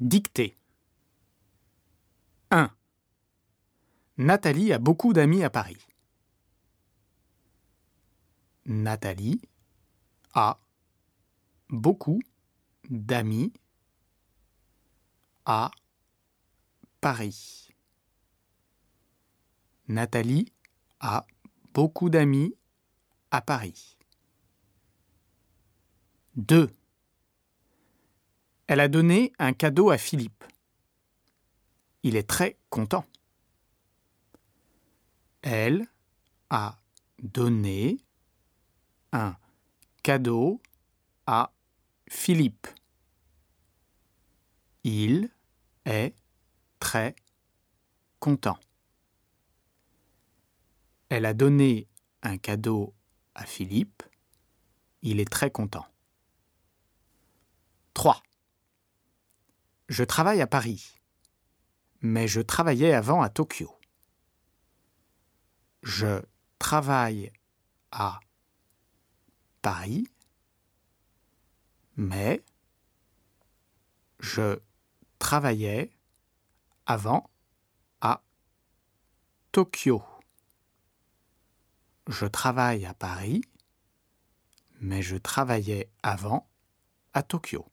Dictée. 1. Nathalie a beaucoup d'amis à Paris. Nathalie a beaucoup d'amis à Paris. Nathalie a beaucoup d'amis à Paris. 2. Elle a donné un cadeau à Philippe. Il est très content. Elle a donné un cadeau à Philippe. Il est très content. Elle a donné un cadeau à Philippe. Il est très content. Je travaille à Paris, mais je travaillais avant à Tokyo. Je travaille à Paris, mais je travaillais avant à Tokyo. Je travaille à Paris, mais je travaillais avant à Tokyo.